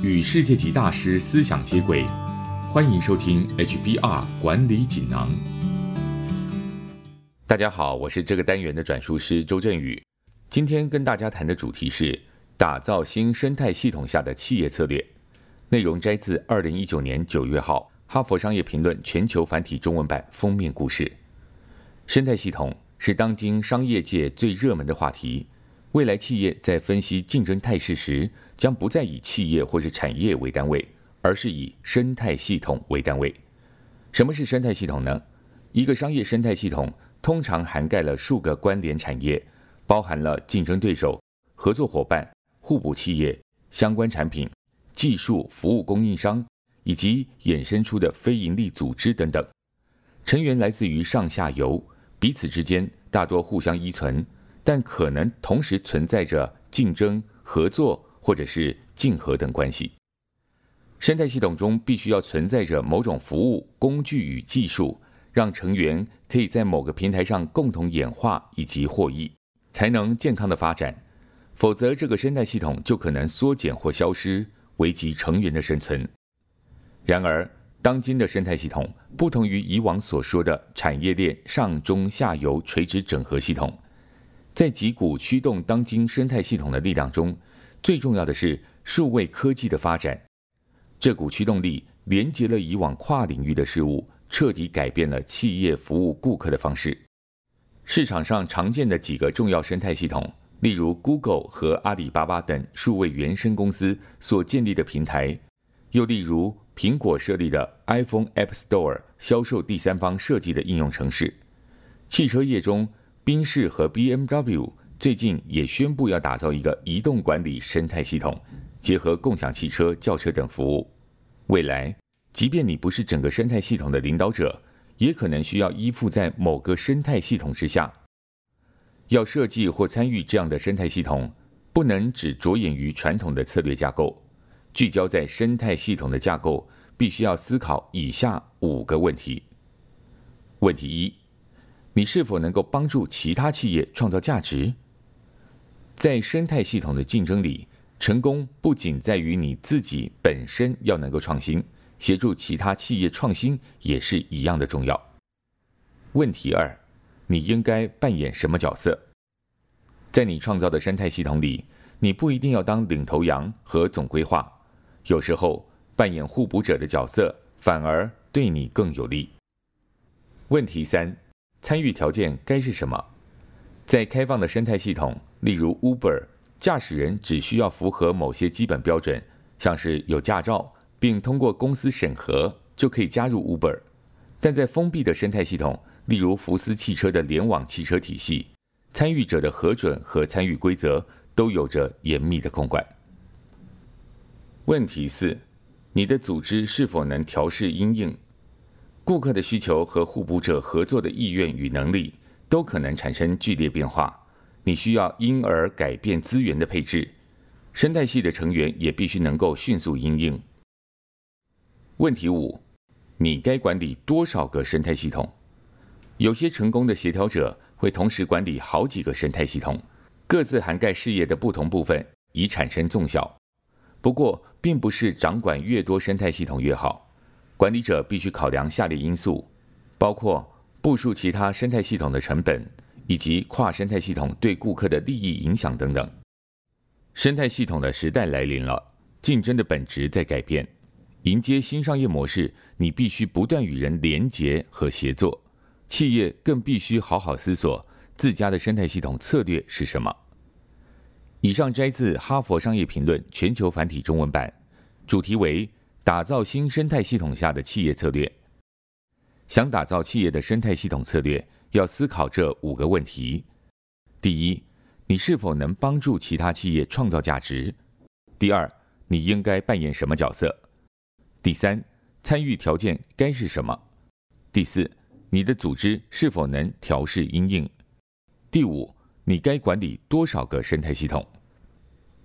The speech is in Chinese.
与世界级大师思想接轨，欢迎收听 HBR 管理锦囊。大家好，我是这个单元的转述师周振宇。今天跟大家谈的主题是打造新生态系统下的企业策略。内容摘自二零一九年九月号《哈佛商业评论》全球繁体中文版封面故事。生态系统是当今商业界最热门的话题。未来企业在分析竞争态势时，将不再以企业或是产业为单位，而是以生态系统为单位。什么是生态系统呢？一个商业生态系统通常涵盖了数个关联产业，包含了竞争对手、合作伙伴、互补企业、相关产品、技术服务供应商以及衍生出的非营利组织等等。成员来自于上下游。彼此之间大多互相依存，但可能同时存在着竞争、合作或者是竞合等关系。生态系统中必须要存在着某种服务、工具与技术，让成员可以在某个平台上共同演化以及获益，才能健康的发展。否则，这个生态系统就可能缩减或消失，危及成员的生存。然而，当今的生态系统不同于以往所说的产业链上中下游垂直整合系统，在几股驱动当今生态系统的力量中，最重要的是数位科技的发展。这股驱动力连接了以往跨领域的事物，彻底改变了企业服务顾客的方式。市场上常见的几个重要生态系统，例如 Google 和阿里巴巴等数位原生公司所建立的平台，又例如。苹果设立的 iPhone App Store 销售第三方设计的应用程式。汽车业中，宾士和 BMW 最近也宣布要打造一个移动管理生态系统，结合共享汽车、轿车等服务。未来，即便你不是整个生态系统的领导者，也可能需要依附在某个生态系统之下。要设计或参与这样的生态系统，不能只着眼于传统的策略架构。聚焦在生态系统的架构，必须要思考以下五个问题。问题一：你是否能够帮助其他企业创造价值？在生态系统的竞争里，成功不仅在于你自己本身要能够创新，协助其他企业创新也是一样的重要。问题二：你应该扮演什么角色？在你创造的生态系统里，你不一定要当领头羊和总规划。有时候扮演互补者的角色，反而对你更有利。问题三：参与条件该是什么？在开放的生态系统，例如 Uber，驾驶人只需要符合某些基本标准，像是有驾照并通过公司审核，就可以加入 Uber。但在封闭的生态系统，例如福斯汽车的联网汽车体系，参与者的核准和参与规则都有着严密的控管。问题四：你的组织是否能调试因应顾客的需求和互补者合作的意愿与能力，都可能产生剧烈变化。你需要因而改变资源的配置。生态系的成员也必须能够迅速应应。问题五：你该管理多少个生态系统？有些成功的协调者会同时管理好几个生态系统，各自涵盖事业的不同部分，以产生纵效。不过，并不是掌管越多生态系统越好。管理者必须考量下列因素，包括部署其他生态系统的成本，以及跨生态系统对顾客的利益影响等等。生态系统的时代来临了，竞争的本质在改变。迎接新商业模式，你必须不断与人连结和协作。企业更必须好好思索自家的生态系统策略是什么。以上摘自《哈佛商业评论》全球繁体中文版，主题为“打造新生态系统下的企业策略”。想打造企业的生态系统策略，要思考这五个问题：第一，你是否能帮助其他企业创造价值？第二，你应该扮演什么角色？第三，参与条件该是什么？第四，你的组织是否能调试因应？第五。你该管理多少个生态系统？